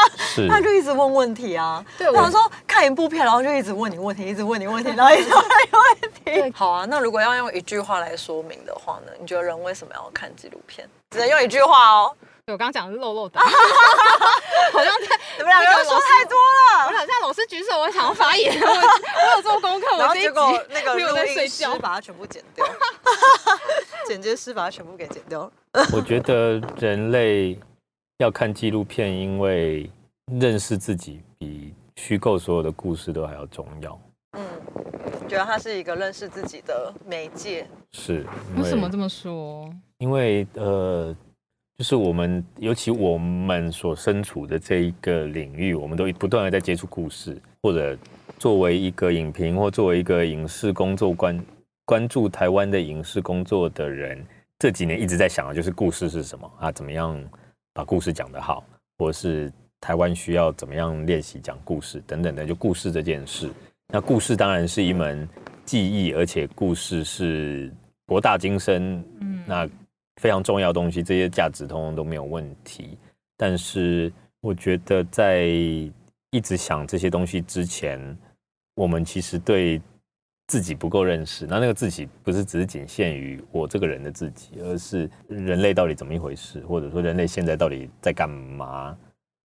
*laughs* 他就一直问问题啊。对我他说看一部片，然后就一直问你问题，一直问你问题，然后一直问你问题。好啊，那如果要用一句话来说明的话呢？你觉得人为什么要看纪录片？只能用一句话哦。对我刚刚讲的是漏漏的，*laughs* 好像在你们两个人说太多了我了。好像老师举手，我想要发言，我 *laughs* 我有做功课，我这一集那个没有在录音睡觉，师把它全部剪掉，*laughs* 剪接师把它全部给剪掉。我觉得人类要看纪录片，因为认识自己比虚构所有的故事都还要重要。嗯，觉得它是一个认识自己的媒介。是因为什么这么说？因为呃，就是我们，尤其我们所身处的这一个领域，我们都不断的在接触故事，或者作为一个影评或作为一个影视工作关关注台湾的影视工作的人，这几年一直在想的就是故事是什么啊？怎么样把故事讲得好，或是台湾需要怎么样练习讲故事等等的，就故事这件事。那故事当然是一门技艺，而且故事是博大精深，嗯那非常重要的东西，这些价值通通都没有问题。但是我觉得在一直想这些东西之前，我们其实对自己不够认识。那那个自己不是只是仅限于我这个人的自己，而是人类到底怎么一回事，或者说人类现在到底在干嘛？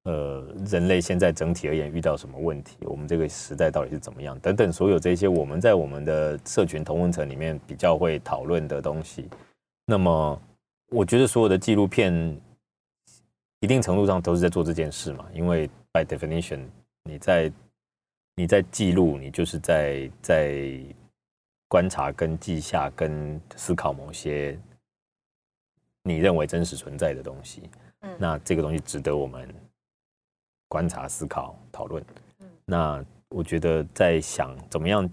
呃，人类现在整体而言遇到什么问题？我们这个时代到底是怎么样？等等，所有这些我们在我们的社群同温层里面比较会讨论的东西。那么，我觉得所有的纪录片一定程度上都是在做这件事嘛，因为 by definition，你在你在记录，你就是在在观察、跟记下、跟思考某些你认为真实存在的东西。嗯那这个东西值得我们观察、思考、讨论。嗯那我觉得在想怎么样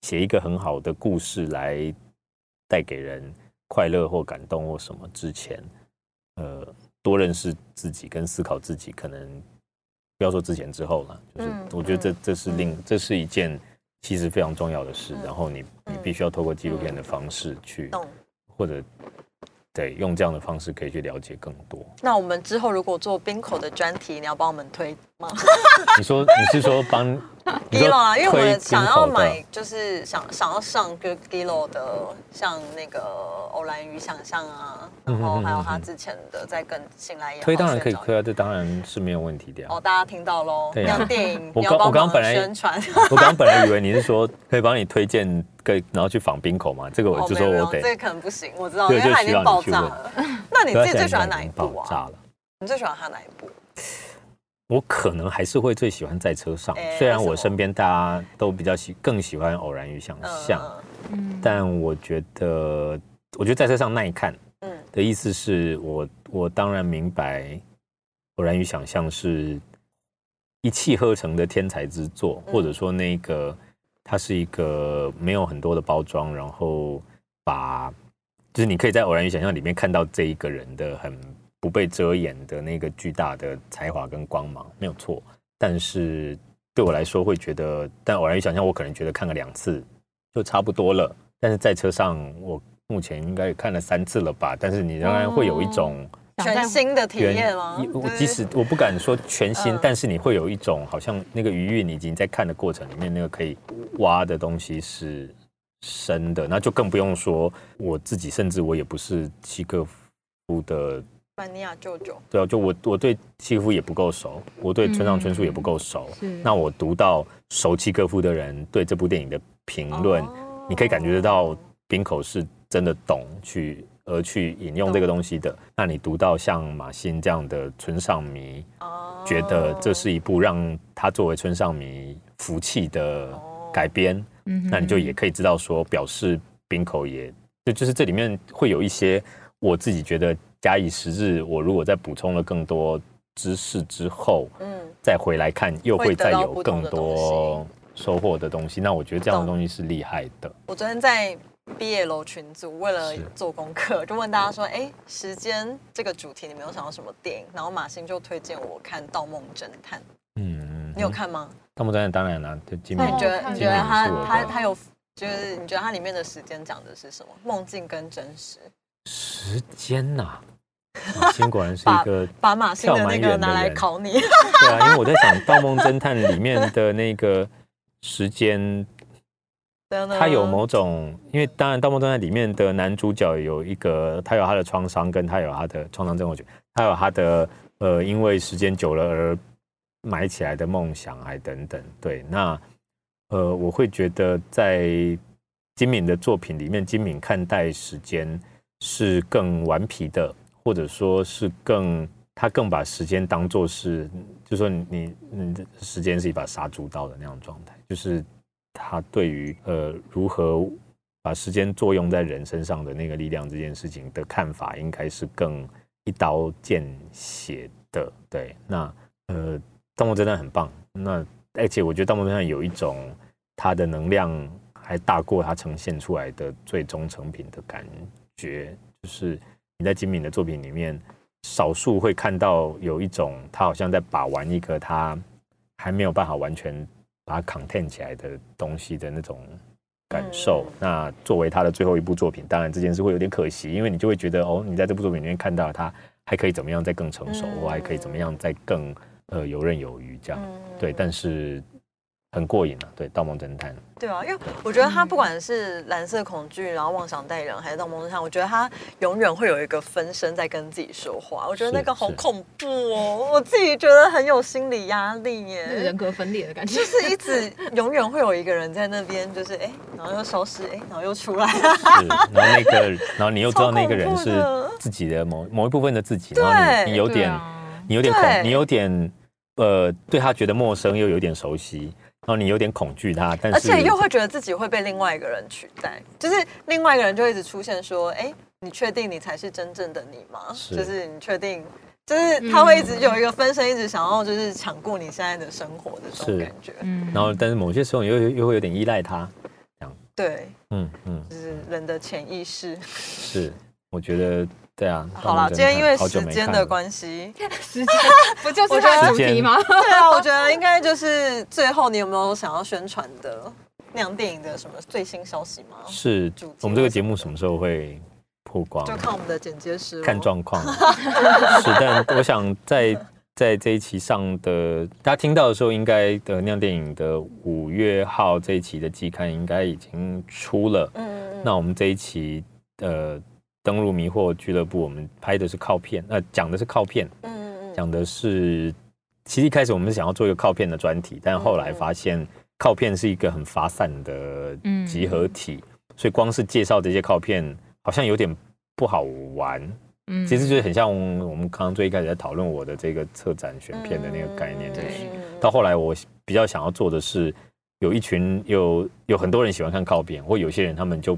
写一个很好的故事来带给人快乐或感动或什么之前，呃，多认识自己跟思考自己，可能不要说之前之后了，就是嗯我觉得这嗯这是另这是一件其实非常重要的事，嗯然后你你嗯必须要透过纪录片的方式去，或者对用这样的方式可以去了解更多。那我们之后如果做冰口的专题，你要帮我们推吗？*laughs* 你说你是说帮 Gilo 啊，因为我们想要买，就是想想要上个 Gilo 的，像那个偶然与想象啊，然后还有他之前的在跟新来也好推当然可以推啊，这当然是没有问题的啊、哦，大家听到喽，对啊像电影，我刚我刚本来宣传，*laughs* 我刚刚本来以为你是说可以帮你推荐个，然后去访冰口嘛，这个我哦就说我得，这个可能不行，我知道，因为它已经爆炸了。*laughs* 那你自己最喜欢 *laughs* 哪一部啊？爆炸了。你最喜欢他哪一部？我可能还是会最喜欢在车上，哎虽然我身边大家都比较喜更喜欢偶然与想象，但我觉得我觉得在车上耐看嗯。的意思是我我当然明白偶然与想象是一气呵成的天才之作，嗯或者说那个它是一个没有很多的包装，然后把就是你可以在偶然与想象里面看到这一个人的很不被遮掩的那个巨大的才华跟光芒，没有错。但是对我来说会觉得，但偶然与想象我可能觉得看个两次就差不多了。但是在车上，我目前应该也看了三次了吧？但是你仍然会有一种全新的体验吗？我即使我不敢说全新嗯，但是你会有一种好像那个余韵，你已经在看的过程里面，那个可以挖的东西是深的，那就更不用说我自己，甚至我也不是契诃夫的。班尼亚舅舅，对啊，就我我对契诃夫也不够熟，我对村上春树也不够熟。是。那我读到熟契诃夫的人对这部电影的评论，哦。你可以感觉得到冰口是真的懂去而去引用这个东西的。那你读到像马欣这样的村上迷，哦。觉得这是一部让他作为村上迷服气的改编，那你就也可以知道说，表示冰口也就就是这里面会有一些我自己觉得假以时日，我如果再补充了更多知识之后，嗯，再回来看，又会再有更多收获的东西。那我觉得这样的东西是厉害的。我昨天在毕业楼群组为了做功课，就问大家说：“哎，时间这个主题你们有想到什么电影？”然后马欣就推荐我看《盗梦侦探》，嗯，你有？看吗？盗梦侦探当然啦，就金哦敏你觉得看你觉得他他他有就是你觉得它里面的时间讲的是什么？梦境跟真实，时间呐、马 *laughs* 欣果然是一个把马跳蛮那个拿来远的人考你。*laughs* 对啊，因为我在想《盗梦侦探》里面的那个时间，*laughs* 他有某种，因为当然《盗梦侦探》里面的男主角有一个，他有他的创伤，跟他有他的创伤症候群，他有他的呃，因为时间久了而埋起来的梦想，还等等。对，那呃，我会觉得在金敏的作品里面，金敏看待时间是更顽皮的，或者说是更他更把时间当做是，就说你你的时间是一把杀猪刀的那样的状态，就是他对于呃如何把时间作用在人身上的那个力量这件事情的看法，应该是更一刀见血的。对，那呃，盗梦侦探很棒，那而且我觉得盗梦侦探有一种它的能量还大过它呈现出来的最终成品的感觉，就是你在金敏的作品里面，少数会看到有一种他好像在把玩一个他还没有办法完全把它 contain 起来的东西的那种感受。嗯那作为他的最后一部作品，当然这件事会有点可惜，因为你就会觉得哦，你在这部作品里面看到他还可以怎么样再更成熟，嗯或还可以怎么样再更呃游刃有余这样。嗯对，但是很过瘾啊。对，《盗梦侦探》对啊，因为我觉得他不管是蓝色恐惧，然后妄想代人，还是盗梦侦探，我觉得他永远会有一个分身在跟自己说话。我觉得那个好恐怖哦，我自己觉得很有心理压力那个耶人。格分裂的感觉就。是一直永远会有一个人在那边，就是哎，然后又消失，哎，然后又出来。是，然后那个，*laughs* 然后你又知道那个人是自己的某某一部分的自己，然后你你有点、你有点恐，你有点呃对他觉得陌生，又有点熟悉，然后你有点恐惧他，但是而且又会觉得自己会被另外一个人取代，就是另外一个人就一直出现说：“哎，你确定你才是真正的你吗？是就是你确定，就是他会一直有一个分身，一直想要就是抢过你现在的生活的这种感觉。嗯然后但是某些时候你又又会有点依赖他，对，嗯嗯，就是人的潜意识。是，我觉得对啊。好啦，盗梦侦今天因为 *laughs* 时间的关系，时间不就是它的主题吗？*laughs* 对啊，我觉得应该就是最后你有没有想要宣传的那样电影的什么最新消息吗？是我们这个节目什么时候会曝光？就看我们的剪接师咯 *laughs* 看状况。是，但我想在在这一期上的，大家听到的时候，应该的那样电影的五月号这一期的季刊应该已经出了。嗯嗯嗯那我们这一期呃登录迷惑俱乐部，我们拍的是靠片，呃讲的是靠片，嗯嗯嗯。讲的是其实一开始我们是想要做一个靠片的专题，但后来发现靠片是一个很发散的嗯。集合体，所以光是介绍这些靠片好像有点不好玩。嗯。其实就是很像我们刚刚最一开始在讨论我的这个策展选片的那个概念，就是对。到后来我比较想要做的是，有一群有有很多人喜欢看靠片，或有些人他们就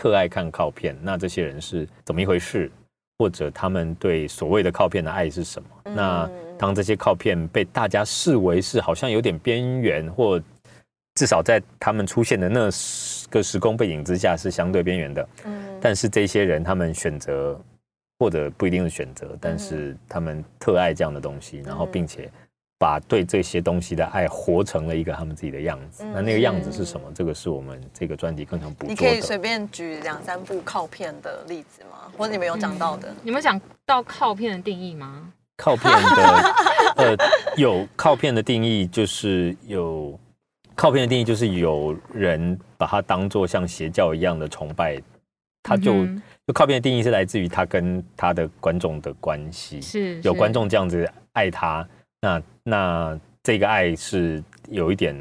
特爱看靠片，那这些人是怎么一回事？或者他们对所谓的靠片的爱是什么？嗯那当这些靠片被大家视为是好像有点边缘，或至少在他们出现的那个时空背景之下是相对边缘的，嗯但是这些人他们选择，或者不一定是选择，但是他们特爱这样的东西，然后并且把对这些东西的爱活成了一个他们自己的样子。嗯那那个样子是什么？这个是我们这个专辑更想捕捉你可以随。便举两三部靠片的例子吗？或者你们有讲到的？你们讲到靠片的定义吗？靠片的，*laughs* 呃，有靠片的定义就是有靠片的定义就是有人把它当做像邪教一样的崇拜，他就、嗯就靠片的定义是来自于他跟他的观众的关系。是是有观众这样子爱他，那那这个爱是有一点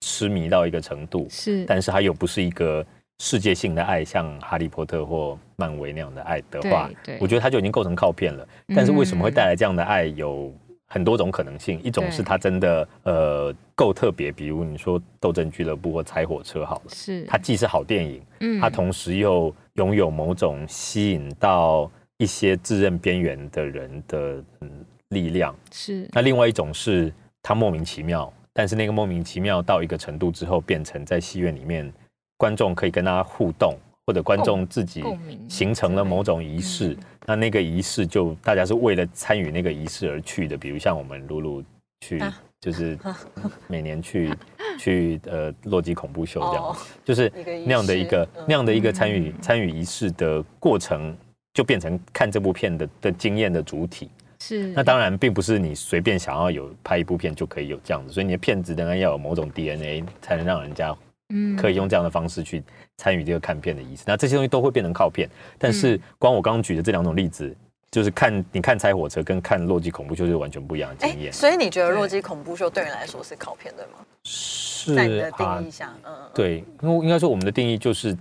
痴迷到一个程度，是，但是它又不是一个世界性的爱，像哈利波特或漫威那样的爱的话，我觉得它就已经构成靠片了。但是为什么会带来这样的爱？有很多种可能性，一种是对。它真的呃够特别，比如你说《斗争俱乐部》或《拆火车》好了，是。它既是好电影，嗯。它同时又拥有某种吸引到一些自认边缘的人的嗯力量。是那另外一种是他莫名其妙，但是那个莫名其妙到一个程度之后，变成在戏院里面观众可以跟他互动，或者观众自己形成了某种仪式。嗯那那个仪式就大家是为了参与那个仪式而去的，比如像我们露露去啊。就是 *laughs* 每年去去呃洛基恐怖秀这样，哦就是那样的一个嗯那样的一个参与嗯参与仪式的过程，就变成看这部片的的经验的主体。是那当然，并不是你随便想要有拍一部片就可以有这样子，所以你的片子当然要有某种 DNA，才能让人家嗯可以用这样的方式去参与这个看片的意思。那这些东西都会变成靠片，但是嗯光我刚刚举的这两种例子，就是看你看拆火车跟看洛基恐怖秀是完全不一样的经哎，验。所以你觉得《洛基恐怖秀》对你来说是靠片对吗？是在你的啊定义下，嗯，嗯，对，因为应该说我们的定义就是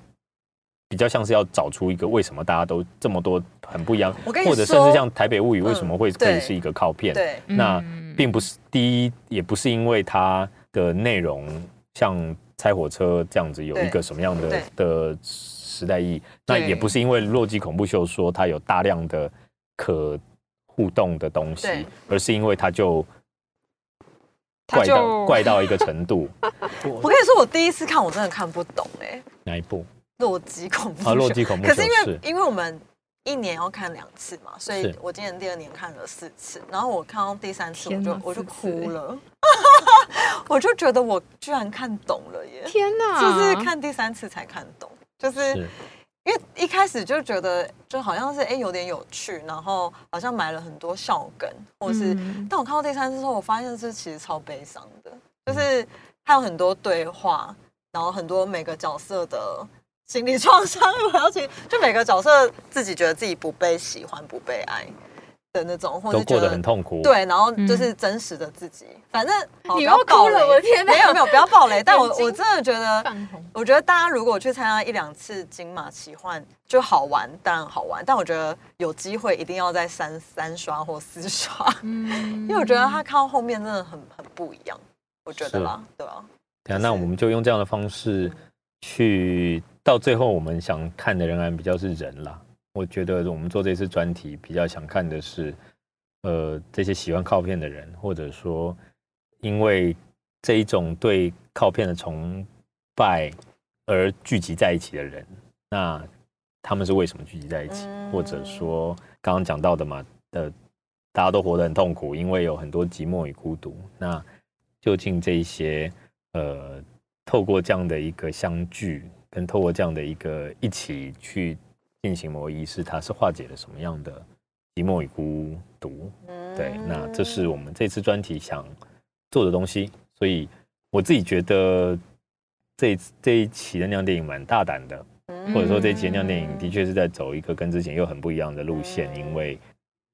比较像是要找出一个为什么大家都这么多很不一样，或者甚至像台北物语为什么会可以是一个靠片？对，那嗯并不是第一，也不是因为它的内容像拆火车这样子有一个什么样的的时代意义，那也不是因为洛基恐怖秀说它有大量的可互动的东西，而是因为它就怪到怪到一个程度。*laughs* 我跟你说，我第一次看我真的看不懂哎，哪一部？《洛基恐怖》啊，洛基恐怖可是因为是。因为我们一年要看两次嘛，所以我今年第二年看了四次，然后我看到第三次我就我就哭了，*laughs* 我就觉得我居然看懂了耶，天哪！就是看第三次才看懂，就是是。因为一开始就觉得就好像是哎有点有趣，然后好像埋了很多笑梗，或是，嗯。但我看到第三次之后，我发现这其实超悲伤的，就是还有很多对话，然后很多每个角色的心理创伤，我要请就每个角色自己觉得自己不被喜欢、不被爱的那种，或者都过得很痛苦。，对，然后就是真实的自己，反正好你要又哭了爆雷我的天哪没有没有，不要爆雷。*laughs* 但我我真的觉得，我觉得大家如果去参加一两次金马奇幻，就好玩，当然好玩。但我觉得有机会一定要在三三刷或四刷，嗯因为我觉得他看到后面真的很很不一样。我觉得啦，对吧？对啊，那我们就用这样的方式去，到最后我们想看的仍然比较是人啦。我觉得我们做这次专题比较想看的是，呃，这些喜欢靠片的人，或者说因为这一种对靠片的崇拜而聚集在一起的人，那他们是为什么聚集在一起？嗯或者说刚刚讲到的嘛，的大家都活得很痛苦，因为有很多寂寞与孤独。那究竟这一些呃，透过这样的一个相聚，跟透过这样的一个一起去进行某个仪式，它是化解了什么样的寂寞与孤独？嗯对，那这是我们这次专题想做的东西。所以我自己觉得这这一期的酿电影蛮大胆的，嗯或者说这一期的酿电影的确是在走一个跟之前又很不一样的路线，因为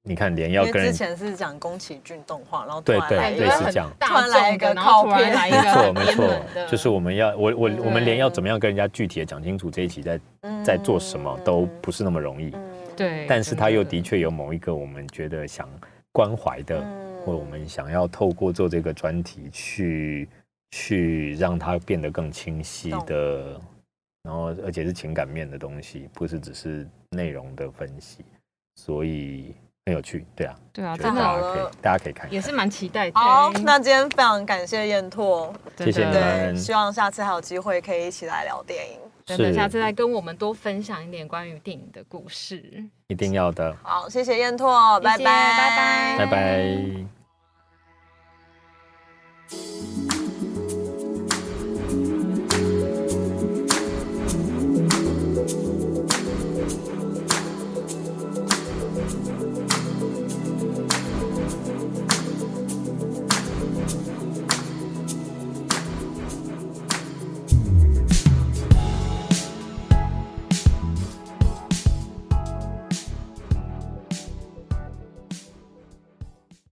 你看连要因为之前是讲宫崎骏动画，然后突对对然来一个类似这样大突然来一个然后突靠片然来一个没错很没错就是我们要我我我们连要怎么样跟人家具体的讲清楚这一期在嗯在做什么都不是那么容易，嗯对，但是他又的确有某一个我们觉得想关怀的，嗯或我们想要透过做这个专题去去让它变得更清晰的，然后而且是情感面的东西，不是只是内容的分析，所以很有趣对啊。对啊真的。大家可以看也是蛮期待好那今天非常感谢燕拓。对对希望下次还有机会可以一起来聊电影。等等下次再跟我们多分享一点关于电影的故事。一定要的。好谢谢燕拓拜。拜拜。拜拜。